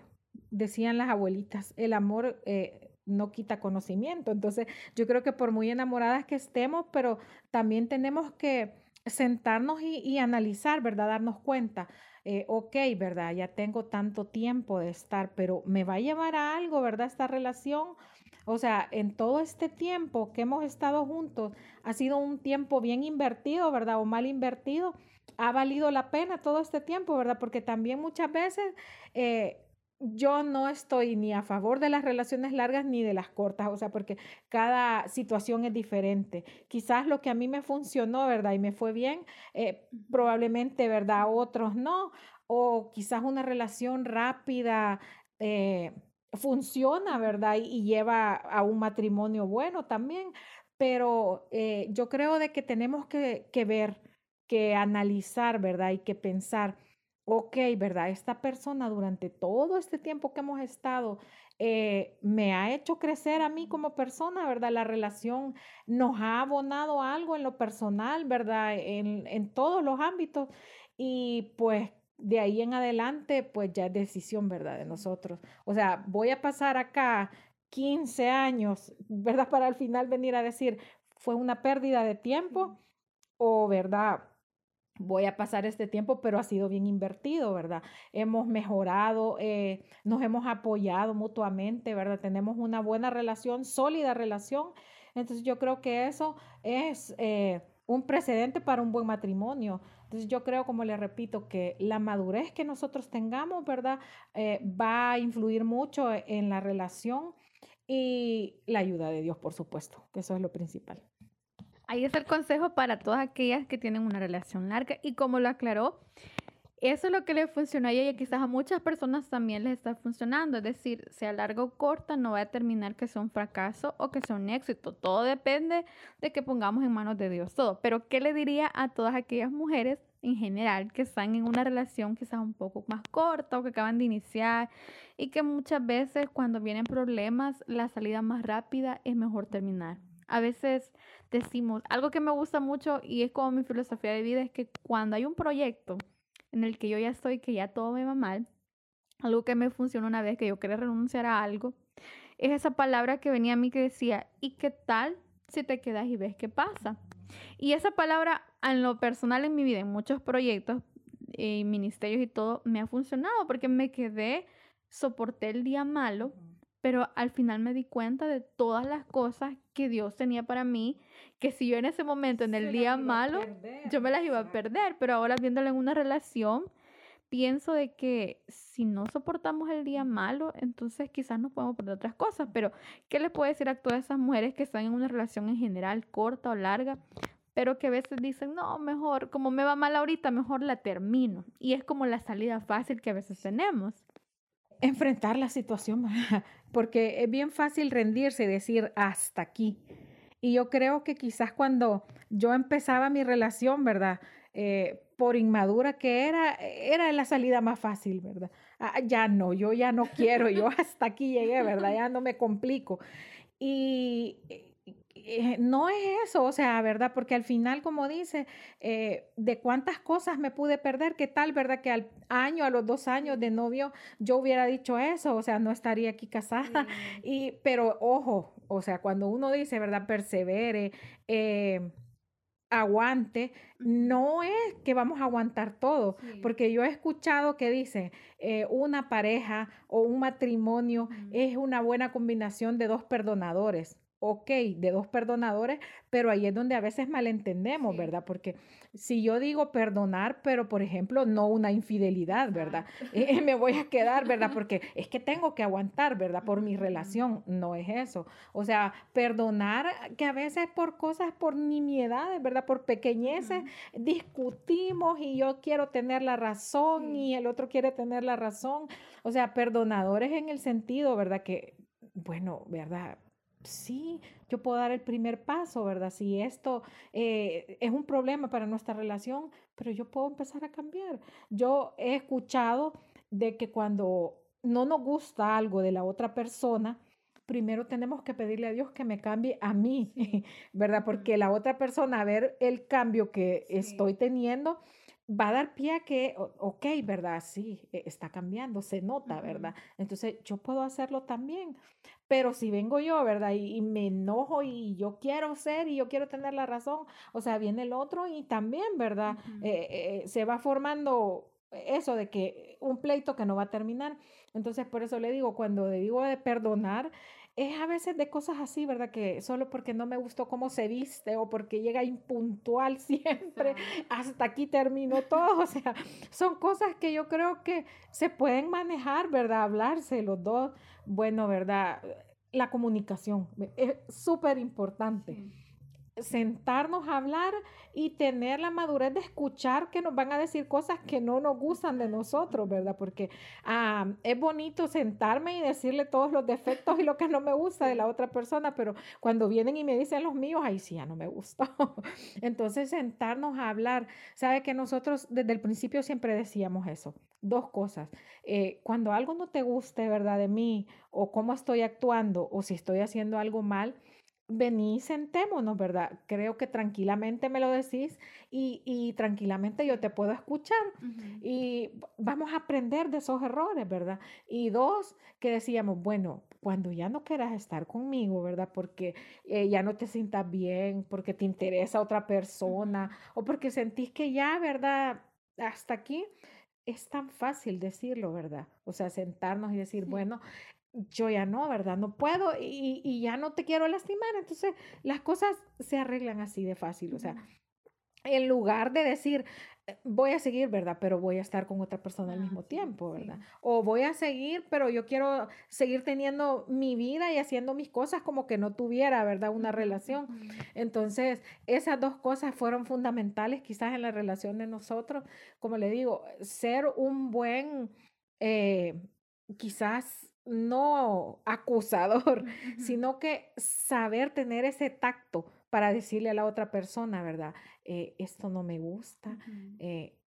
decían las abuelitas, el amor eh, no quita conocimiento. Entonces, yo creo que por muy enamoradas que estemos, pero también tenemos que sentarnos y, analizar, ¿verdad? Darnos cuenta, eh, ok, ¿verdad? Ya tengo tanto tiempo de estar, pero me va a llevar a algo, ¿verdad? Esta relación. O sea, en todo este tiempo que hemos estado juntos, ha sido un tiempo bien invertido, ¿verdad? O mal invertido. ha valido la pena todo este tiempo, ¿verdad? Porque también muchas veces eh, yo no estoy ni a favor de las relaciones largas ni de las cortas, o sea, porque cada situación es diferente. Quizás lo que a mí me funcionó, ¿verdad? Y me fue bien, eh, probablemente, ¿verdad? Otros no, o quizás una relación rápida. Eh, funciona, ¿verdad? Y, lleva a un matrimonio bueno también, pero eh, yo creo de que tenemos que, que ver, que analizar, ¿verdad? Y que pensar ok, ¿verdad? Esta persona durante todo este tiempo que hemos estado eh, me ha hecho crecer a mí como persona, ¿verdad? La relación nos ha abonado algo en lo personal, ¿verdad? En, en todos los ámbitos y pues de ahí en adelante, pues ya es decisión, ¿verdad? De nosotros. O sea, voy a pasar acá 15 años, ¿verdad? Para al final venir a decir, fue una pérdida de tiempo o, ¿verdad? Voy a pasar este tiempo, pero ha sido bien invertido, ¿verdad? Hemos mejorado, eh, nos hemos apoyado mutuamente, ¿verdad? Tenemos una buena relación, sólida relación. Entonces yo creo que eso es eh, un precedente para un buen matrimonio. Entonces yo creo, como le repito, que la madurez que nosotros tengamos, ¿verdad? Eh, va a influir mucho en la relación y la ayuda de Dios, por supuesto, que eso es lo principal. Ahí es el consejo para todas aquellas que tienen una relación larga y como lo aclaró, eso es lo que le funcionó a ella y quizás a muchas personas también les está funcionando. Es decir, sea larga o corta, no va a determinar que sea un fracaso o que sea un éxito. Todo depende de que pongamos en manos de Dios todo. Pero, ¿qué le diría a todas aquellas mujeres en general que están en una relación quizás un poco más corta o que acaban de iniciar y que muchas veces cuando vienen problemas, la salida más rápida es mejor terminar? A veces decimos, algo que me gusta mucho y es como mi filosofía de vida, es que cuando hay un proyecto en el que yo ya estoy, que ya todo me va mal, algo que me funciona una vez que yo quería renunciar a algo, es esa palabra que venía a mí que decía, ¿y qué tal si te quedas y ves qué pasa? Y esa palabra en lo personal en mi vida, en muchos proyectos, y ministerios y todo, me ha funcionado porque me quedé, soporté el día malo pero al final me di cuenta de todas las cosas que Dios tenía para mí, que si yo en ese momento, en el día malo, yo me las iba a perder, pero ahora viéndolo en una relación, pienso de que si no soportamos el día malo, entonces quizás nos podemos perder otras cosas, pero ¿qué les puedo decir a todas esas mujeres que están en una relación en general, corta o larga? pero que a veces dicen, no, mejor, como me va mal ahorita, mejor la termino. Y es como la salida fácil que a veces tenemos enfrentar la situación, porque es bien fácil rendirse y decir hasta aquí. Y yo creo que quizás cuando yo empezaba mi relación, ¿verdad? Eh, por inmadura que era, era la salida más fácil, ¿verdad? Ah, ya no, yo ya no quiero, yo hasta aquí llegué, ¿verdad? Ya no me complico. Y eh, no es eso, o sea, ¿verdad? Porque al final, como dice, eh, de cuántas cosas me pude perder, qué tal, ¿verdad? Que al año, a los dos años de novio, yo hubiera dicho eso, o sea, no estaría aquí casada. Y, pero ojo, o sea, cuando uno dice, ¿verdad? Persevere, eh, aguante, no es que vamos a aguantar todo, porque yo he escuchado que dice una pareja o un matrimonio es una buena combinación de dos perdonadores ok, de dos perdonadores, pero ahí es donde a veces malentendemos, ¿verdad? Porque si yo digo perdonar, pero por ejemplo, no una infidelidad, ¿verdad? Eh, me voy a quedar, ¿verdad? Porque es que tengo que aguantar, ¿verdad? Por mi relación, no es eso. O sea, perdonar que a veces por cosas, por nimiedades, ¿verdad? Por pequeñeces, discutimos y yo quiero tener la razón y el otro quiere tener la razón. O sea, perdonadores en el sentido, ¿verdad? Que, bueno, ¿verdad? Sí, yo puedo dar el primer paso, ¿verdad? Si esto eh, es un problema para nuestra relación, pero yo puedo empezar a cambiar. Yo he escuchado de que cuando no nos gusta algo de la otra persona, primero tenemos que pedirle a Dios que me cambie a mí, ¿verdad? Porque la otra persona, a ver el cambio que estoy teniendo, va a dar pie a que, ok, ¿verdad? Sí, e, está cambiando, se nota, ¿verdad? Entonces yo puedo hacerlo también. Pero si vengo yo, ¿verdad? Y, me enojo y yo quiero ser y yo quiero tener la razón, o sea, viene el otro y también, ¿verdad? Eh, eh, se va formando eso de que un pleito que no va a terminar. Entonces, por eso le digo, cuando digo de perdonar, es a veces de cosas así, ¿verdad? Que solo porque no me gustó cómo se viste o porque llega impuntual siempre, hasta aquí terminó todo. O sea, son cosas que yo creo que se pueden manejar, ¿verdad? Hablarse los dos. Bueno, ¿verdad? La comunicación es súper importante sentarnos a hablar y tener la madurez de escuchar que nos van a decir cosas que no nos gustan de nosotros, ¿verdad? Porque ah, es bonito sentarme y decirle todos los defectos y lo que no me gusta de la otra persona, pero cuando vienen y me dicen los míos, ahí sí ya no me gusta. Entonces, sentarnos a hablar. Sabe que nosotros desde el principio siempre decíamos eso. Dos cosas. Eh, cuando algo no te guste, ¿verdad? De mí, o cómo estoy actuando, o si estoy haciendo algo mal, vení, sentémonos, ¿verdad? Creo que tranquilamente me lo decís y, y tranquilamente yo te puedo escuchar y vamos a aprender de esos errores, ¿verdad? Y dos, que decíamos, bueno, cuando ya no quieras estar conmigo, ¿verdad? Porque eh, ya no te sientas bien, porque te interesa otra persona o porque sentís que ya, ¿verdad? Hasta aquí es tan fácil decirlo, ¿verdad? O sea, sentarnos y decir, bueno, yo ya no, ¿verdad? No puedo y, ya no te quiero lastimar. Entonces, las cosas se arreglan así de fácil. O sea, en lugar de decir, eh, voy a seguir, ¿verdad? Pero voy a estar con otra persona al ah, mismo tiempo, ¿verdad? O voy a seguir, pero yo quiero seguir teniendo mi vida y haciendo mis cosas como que no tuviera, ¿verdad? Una relación. Entonces, esas dos cosas fueron fundamentales quizás en la relación de nosotros. Como le digo, ser un buen, eh, quizás no acusador, sino que saber tener ese tacto para decirle a la otra persona, ¿verdad? Eh, esto no me gusta. Eh,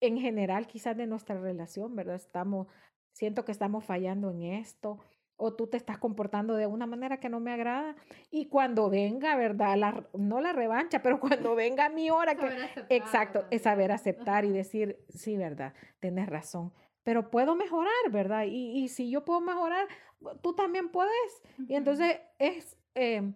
en general, quizás de nuestra relación, ¿verdad? Estamos, siento que estamos fallando en esto o tú te estás comportando de una manera que no me agrada. Y cuando venga, ¿verdad? La, no la revancha, pero cuando venga mi hora, que, exacto, es saber aceptar y decir, sí, ¿verdad? Tienes razón pero puedo mejorar, ¿verdad? Y, y si yo puedo mejorar, tú también puedes. Y entonces es em,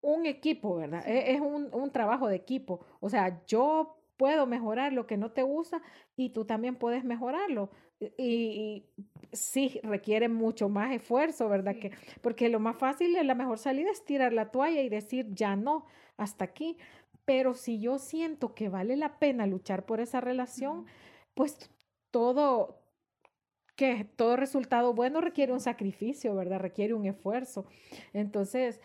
un equipo, ¿verdad? E, es, un, un, trabajo de equipo. O sea, yo puedo mejorar lo que no te gusta y tú también puedes mejorarlo. Y, sí requiere mucho más esfuerzo, ¿verdad? Que, porque lo más fácil y la mejor salida es tirar la toalla y decir, ya no, hasta aquí. Pero si yo siento que vale la pena luchar por esa relación, pues todo, que todo resultado bueno requiere un sacrificio, ¿verdad? Requiere un esfuerzo. Entonces,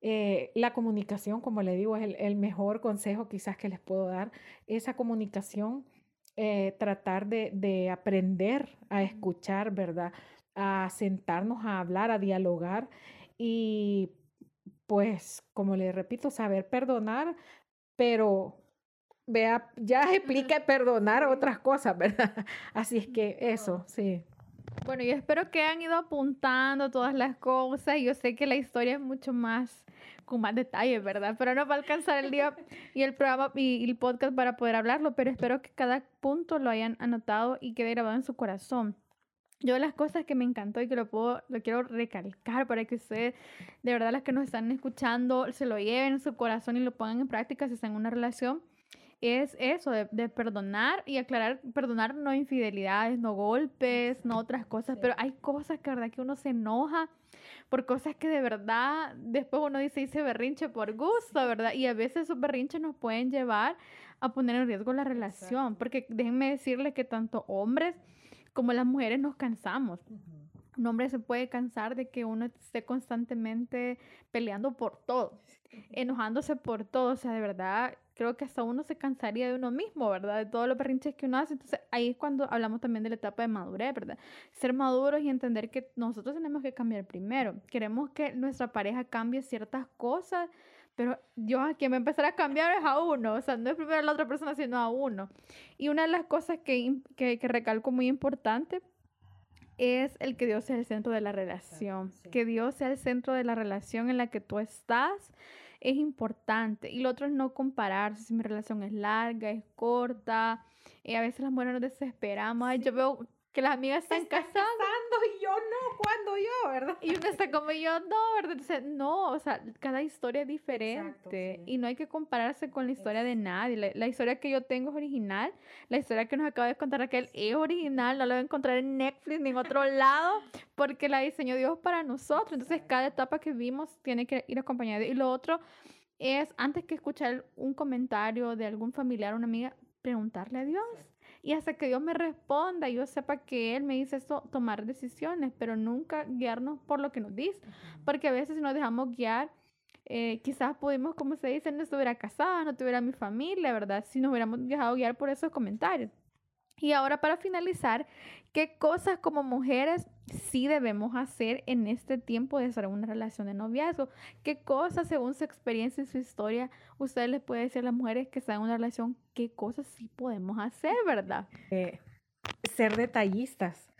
eh, la comunicación, como le digo, es el, mejor consejo quizás que les puedo dar. Esa comunicación, eh, tratar de, de, aprender a escuchar, ¿verdad? A sentarnos a hablar, a dialogar y pues, como le repito, saber perdonar, pero vea, ya explique perdonar otras cosas, ¿verdad? Así es que eso, sí. Bueno, yo espero que han ido apuntando todas las cosas. Yo sé que la historia es mucho más, con más detalles, ¿verdad? Pero no va a alcanzar el día y el programa y, el podcast para poder hablarlo, pero espero que cada punto lo hayan anotado y quede grabado en su corazón. Yo las cosas que me encantó y que lo puedo, lo quiero recalcar para que ustedes, de verdad las que nos están escuchando, se lo lleven en su corazón y lo pongan en práctica si están en una relación es eso, de, perdonar y aclarar, perdonar no infidelidades, no golpes, no otras cosas, pero hay cosas que, verdad, que uno se enoja por cosas que de verdad después uno dice, hice berrinche por gusto, ¿verdad? Y a veces esos berrinches nos pueden llevar a poner en riesgo la relación, porque déjenme decirles que tanto hombres como las mujeres nos cansamos. Un hombre se puede cansar de que uno esté constantemente peleando por todo, enojándose por todo. O sea, de verdad, creo que hasta uno se cansaría de uno mismo, ¿verdad? De todos los berrinches que uno hace. Entonces, ahí es cuando hablamos también de la etapa de madurez, ¿verdad? Ser maduros y entender que nosotros tenemos que cambiar primero. Queremos que nuestra pareja cambie ciertas cosas, pero yo a quien me empezar a cambiar es a uno. O sea, no es primero a la otra persona, sino a uno. Y una de las cosas que, que, que recalco muy importante es el que Dios sea el centro de la relación. Que Dios sea el centro de la relación en la que tú estás es importante. Y lo otro es no compararse si mi relación es larga, es corta. eh, a veces las mujeres nos desesperamos. yo veo que las amigas están, casando. Y yo no, cuando yo, ¿verdad? Y uno está como yo no, ¿verdad? Entonces, no, o sea, cada historia es diferente y no hay que compararse con la historia de nadie. La, historia que yo tengo es original, la historia que nos acaba de contar Raquel es original, no la voy a encontrar en Netflix ni en otro lado porque la diseñó Dios para nosotros. Entonces, cada etapa que vimos tiene que ir acompañada. Y lo otro es, antes que escuchar un comentario de algún familiar o una amiga, preguntarle a Dios. Y hasta que Dios me responda, yo sepa que Él me dice eso, tomar decisiones, pero nunca guiarnos por lo que nos dice. Porque a veces si nos dejamos guiar, eh, quizás pudimos, como se dice, no estuviera casada, no tuviera mi familia, ¿verdad? Si nos hubiéramos dejado guiar por esos comentarios. Y ahora para finalizar, ¿qué cosas como mujeres sí debemos hacer en este tiempo de estar en una relación de noviazgo? ¿Qué cosas, según su experiencia y su historia, usted les puede decir a las mujeres que están en una relación, qué cosas sí podemos hacer, verdad? Eh, ser detallistas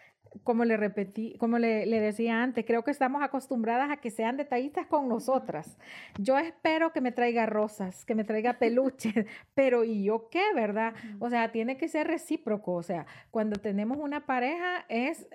como le repetí, como le, decía antes, creo que estamos acostumbradas a que sean detallistas con nosotras. Yo espero que me traiga rosas, que me traiga peluches, pero ¿y yo qué, verdad? O sea, tiene que ser recíproco. O sea, cuando tenemos una pareja es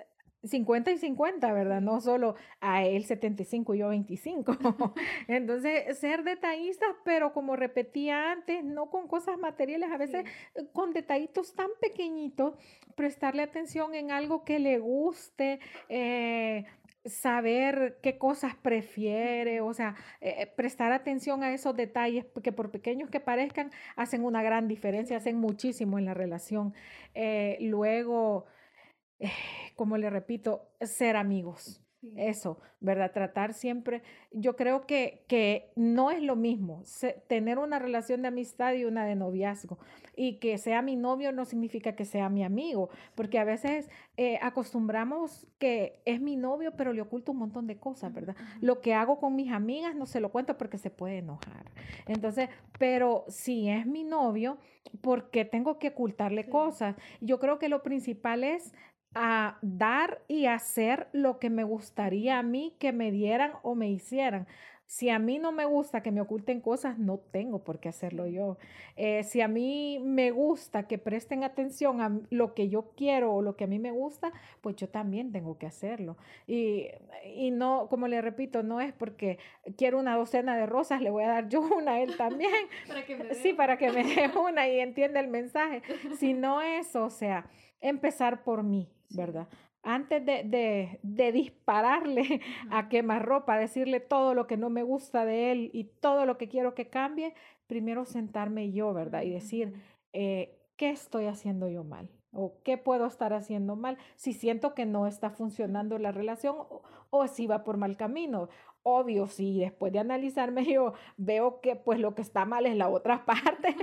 50 y 50, ¿verdad? No solo a él 75 y yo 25. Entonces, ser detallistas, pero como repetía antes, no con cosas materiales, a veces eh, con detallitos tan pequeñitos, prestarle atención en algo que le guste, eh, saber qué cosas prefiere, o sea, eh, prestar atención a esos detalles que por pequeños que parezcan, hacen una gran diferencia, hacen muchísimo en la relación. luego, como le repito, ser amigos. Eso, ¿verdad? Tratar siempre, yo creo que, que no es lo mismo tener una relación de amistad y una de noviazgo. Y que sea mi novio no significa que sea mi amigo, porque a veces eh, acostumbramos que es mi novio, pero le oculto un montón de cosas, ¿verdad? Lo que hago con mis amigas no se lo cuento porque se puede enojar. Entonces, pero si es mi novio, ¿por qué tengo que ocultarle cosas? Yo creo que lo principal es a dar y hacer lo que me gustaría a mí que me dieran o me hicieran. Si a mí no me gusta que me oculten cosas, no tengo por qué hacerlo yo. Eh, si a mí me gusta que presten atención a lo que yo quiero o lo que a mí me gusta, pues yo también tengo que hacerlo. Y, y no, como le repito, no es porque quiero una docena de rosas, le voy a dar yo una a él también. para que sí, para que me dé una y entienda el mensaje. Si no eso, o sea, empezar por mí ¿verdad? Antes de, de, dispararle a quemarropa, decirle todo lo que no me gusta de él y todo lo que quiero que cambie, primero sentarme yo, ¿verdad? Y decir, eh, ¿qué estoy haciendo yo mal? ¿O qué puedo estar haciendo mal? Si siento que no está funcionando la relación o, o si va por mal camino obvio, si después de analizarme yo veo que pues lo que está mal es la otra parte,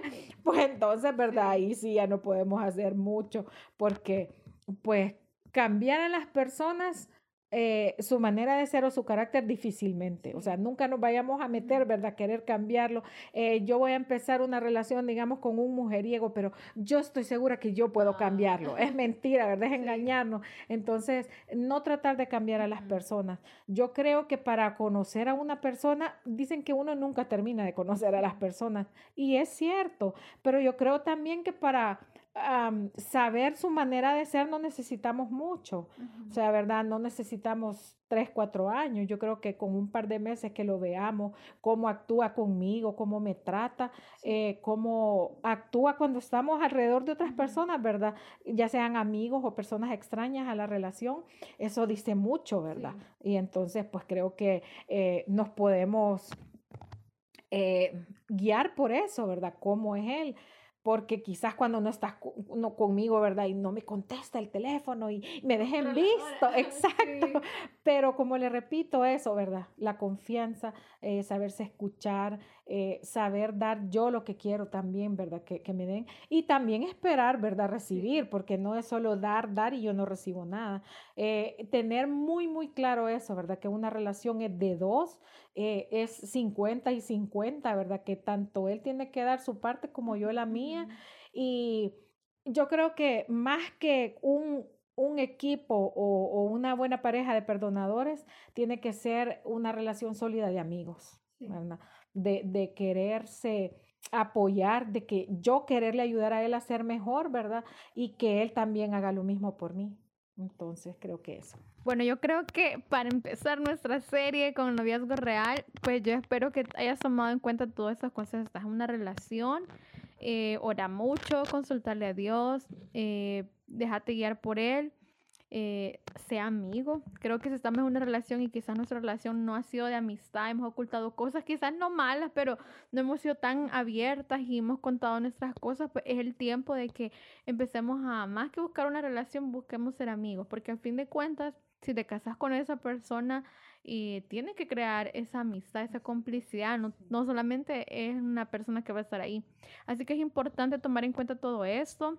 pues entonces, ¿verdad? Ahí sí ya no podemos hacer mucho porque pues cambiar a las personas eh, su manera de ser o su carácter difícilmente. O sea, nunca nos vayamos a meter, ¿verdad? Querer cambiarlo. Eh, yo voy a empezar una relación, digamos, con un mujeriego, pero yo estoy segura que yo puedo cambiarlo. Es mentira, ¿verdad? Es engañarnos. Entonces, no tratar de cambiar a las personas. Yo creo que para conocer a una persona, dicen que uno nunca termina de conocer a las personas. Y es cierto, pero yo creo también que para saber su manera de ser no necesitamos mucho. O sea, ¿verdad? No necesitamos tres, cuatro años. Yo creo que con un par de meses que lo veamos, cómo actúa conmigo, cómo me trata, eh, cómo actúa cuando estamos alrededor de otras personas, ¿verdad? Ya sean amigos o personas extrañas a la relación, eso dice mucho, ¿verdad? Y entonces, pues creo que eh, nos podemos eh, guiar por eso, ¿verdad? ¿Cómo es él? Porque quizás cuando no estás no conmigo, ¿verdad? Y no me contesta el teléfono y me dejen visto, exacto. Pero como le repito eso, ¿verdad? La confianza, eh, saberse escuchar, eh, saber dar yo lo que quiero también, ¿verdad? Que, que, me den. Y también esperar, ¿verdad? Recibir, porque no es solo dar, dar y yo no recibo nada. Eh, tener muy, muy claro eso, ¿verdad? Que una relación es de dos, es 50 y 50, ¿verdad? Que tanto él tiene que dar su parte como yo la mía y yo creo que más que un, un equipo o, o, una buena pareja de perdonadores, tiene que ser una relación sólida de amigos, De, de quererse apoyar, de que yo quererle ayudar a él a ser mejor, ¿verdad? Y que él también haga lo mismo por mí. Entonces creo que eso. Bueno, yo creo que para empezar nuestra serie con noviazgo real, pues yo espero que hayas tomado en cuenta todas esas cosas. Estás en una relación, eh, ora mucho, consultarle a Dios, eh, déjate guiar por Él eh, sea amigo. Creo que si estamos en una relación y quizás nuestra relación no ha sido de amistad, hemos ocultado cosas, quizás no malas, pero no hemos sido tan abiertas y hemos contado nuestras cosas, pues es el tiempo de que empecemos a, más que buscar una relación, busquemos ser amigos, porque al fin de cuentas, si te casas con esa persona, y tiene que crear esa amistad, esa complicidad, no, no, solamente es una persona que va a estar ahí. Así que es importante tomar en cuenta todo esto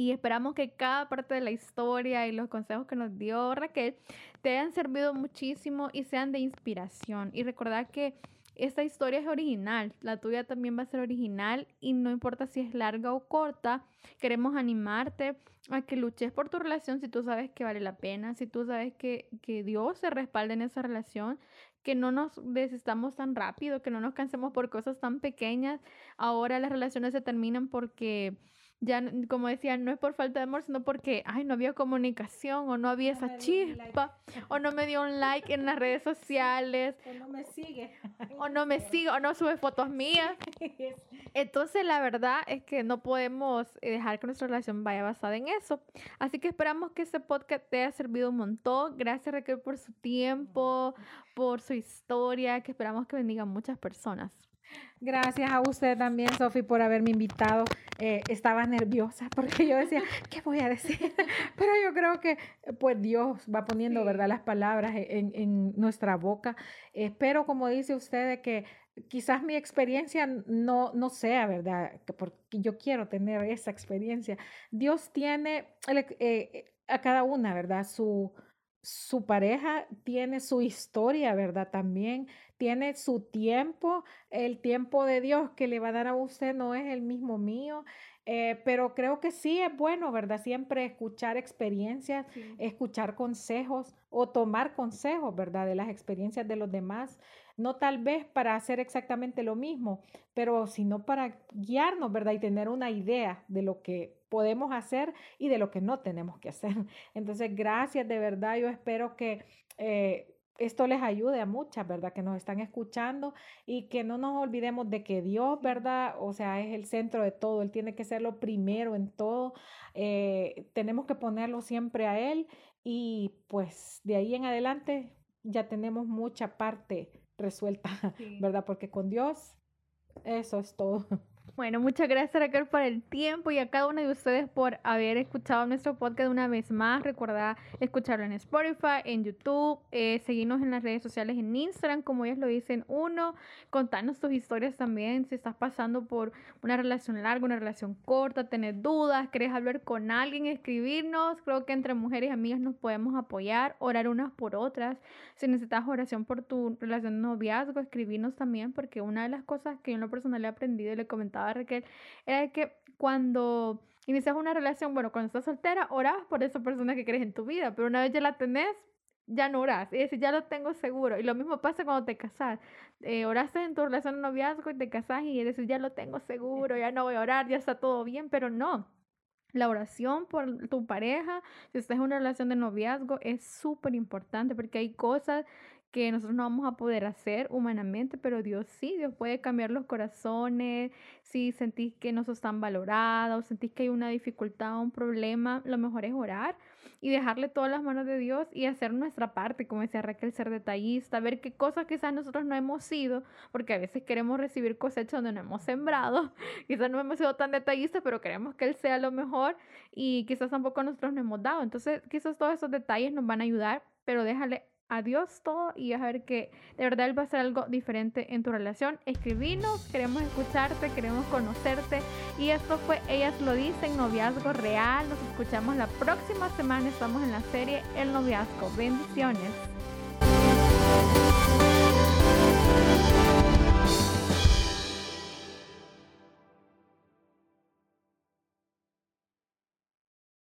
y esperamos que cada parte de la historia y los consejos que nos dio Raquel te hayan servido muchísimo y sean de inspiración. Y recordar que esta historia es original, la tuya también va a ser original y no importa si es larga o corta, queremos animarte a que luches por tu relación si tú sabes que vale la pena, si tú sabes que, que Dios se respalda en esa relación, que no nos desistamos tan rápido, que no nos cansemos por cosas tan pequeñas. Ahora las relaciones se terminan porque ya, como decía, no es por falta de amor, sino porque, ay, no había comunicación o no había esa chispa o no me dio un like en las redes sociales. O no me sigue. O no me sigue o no sube fotos mías. Entonces, la verdad es que no podemos eh, dejar que nuestra relación vaya basada en eso. Así que esperamos que este podcast te haya servido un montón. Gracias, Raquel, por su tiempo, por su historia, que esperamos que bendiga a muchas personas. Gracias a usted también, Sofi, por haberme invitado. Eh, estaba nerviosa porque yo decía, ¿qué voy a decir? Pero yo creo que pues Dios va poniendo, ¿verdad?, las palabras en, en nuestra boca. Espero, como dice usted, que quizás mi experiencia no, no sea, ¿verdad? Porque yo quiero tener esa experiencia. Dios tiene eh, a cada una, ¿verdad? Su, su pareja tiene su historia, ¿verdad? También tiene su tiempo. El tiempo de Dios que le va a dar a usted no es el mismo mío. Eh, pero creo que sí es bueno, ¿verdad? Siempre escuchar experiencias, escuchar consejos o tomar consejos, ¿verdad? De las experiencias de los demás. No tal vez para hacer exactamente lo mismo, pero sino para guiarnos, ¿verdad? Y tener una idea de lo que podemos hacer y de lo que no tenemos que hacer. Entonces, gracias de verdad. Yo espero que... Eh, esto les ayude a muchas, ¿verdad? Que nos están escuchando y que no nos olvidemos de que Dios, ¿verdad? O sea, es el centro de todo, Él tiene que ser lo primero en todo, eh, tenemos que ponerlo siempre a Él y pues de ahí en adelante ya tenemos mucha parte resuelta, ¿verdad? Porque con Dios eso es todo. Bueno, muchas gracias Raquel por el tiempo y a cada uno de ustedes por haber escuchado nuestro podcast una vez más. Recuerda escucharlo en Spotify, en YouTube, eh, seguirnos en las redes sociales en Instagram, como ellos lo dicen uno. Contarnos tus historias también, si estás pasando por una relación larga, una relación corta, tenés dudas, querés hablar con alguien, escribirnos. Creo que entre mujeres y amigas nos podemos apoyar, orar unas por otras. Si necesitas oración por tu relación de noviazgo, escribirnos también, porque una de las cosas que yo en lo personal he aprendido y le comentaba Raquel, era que cuando inicias una relación, bueno, cuando estás soltera, oras por esa persona que crees en tu vida, pero una vez ya la tenés, ya no oras. Es decir, ya lo tengo seguro. Y lo mismo pasa cuando te casas. Eh, oraste en tu relación de noviazgo y te casas y dices, ya lo tengo seguro, ya no voy a orar, ya está todo bien, pero no. La oración por tu pareja, si estás en una relación de noviazgo, es súper importante porque hay cosas que nosotros no vamos a poder hacer humanamente, pero Dios sí, Dios puede cambiar los corazones, si sentís que no sos tan valorada o sentís que hay una dificultad o un problema, lo mejor es orar y dejarle todas las manos de Dios y hacer nuestra parte, como decía Raquel, ser detallista, ver qué cosas quizás nosotros no hemos sido, porque a veces queremos recibir cosechas donde no hemos sembrado, quizás no hemos sido tan detallistas, pero queremos que Él sea lo mejor y quizás tampoco nosotros no hemos dado. Entonces, quizás todos esos detalles nos van a ayudar, pero déjale adiós todo y a ver que de verdad va a ser algo diferente en tu relación. Escribinos, queremos escucharte, queremos conocerte. Y esto fue Ellas lo dicen, noviazgo real. Nos escuchamos la próxima semana. Estamos en la serie El noviazgo. Bendiciones.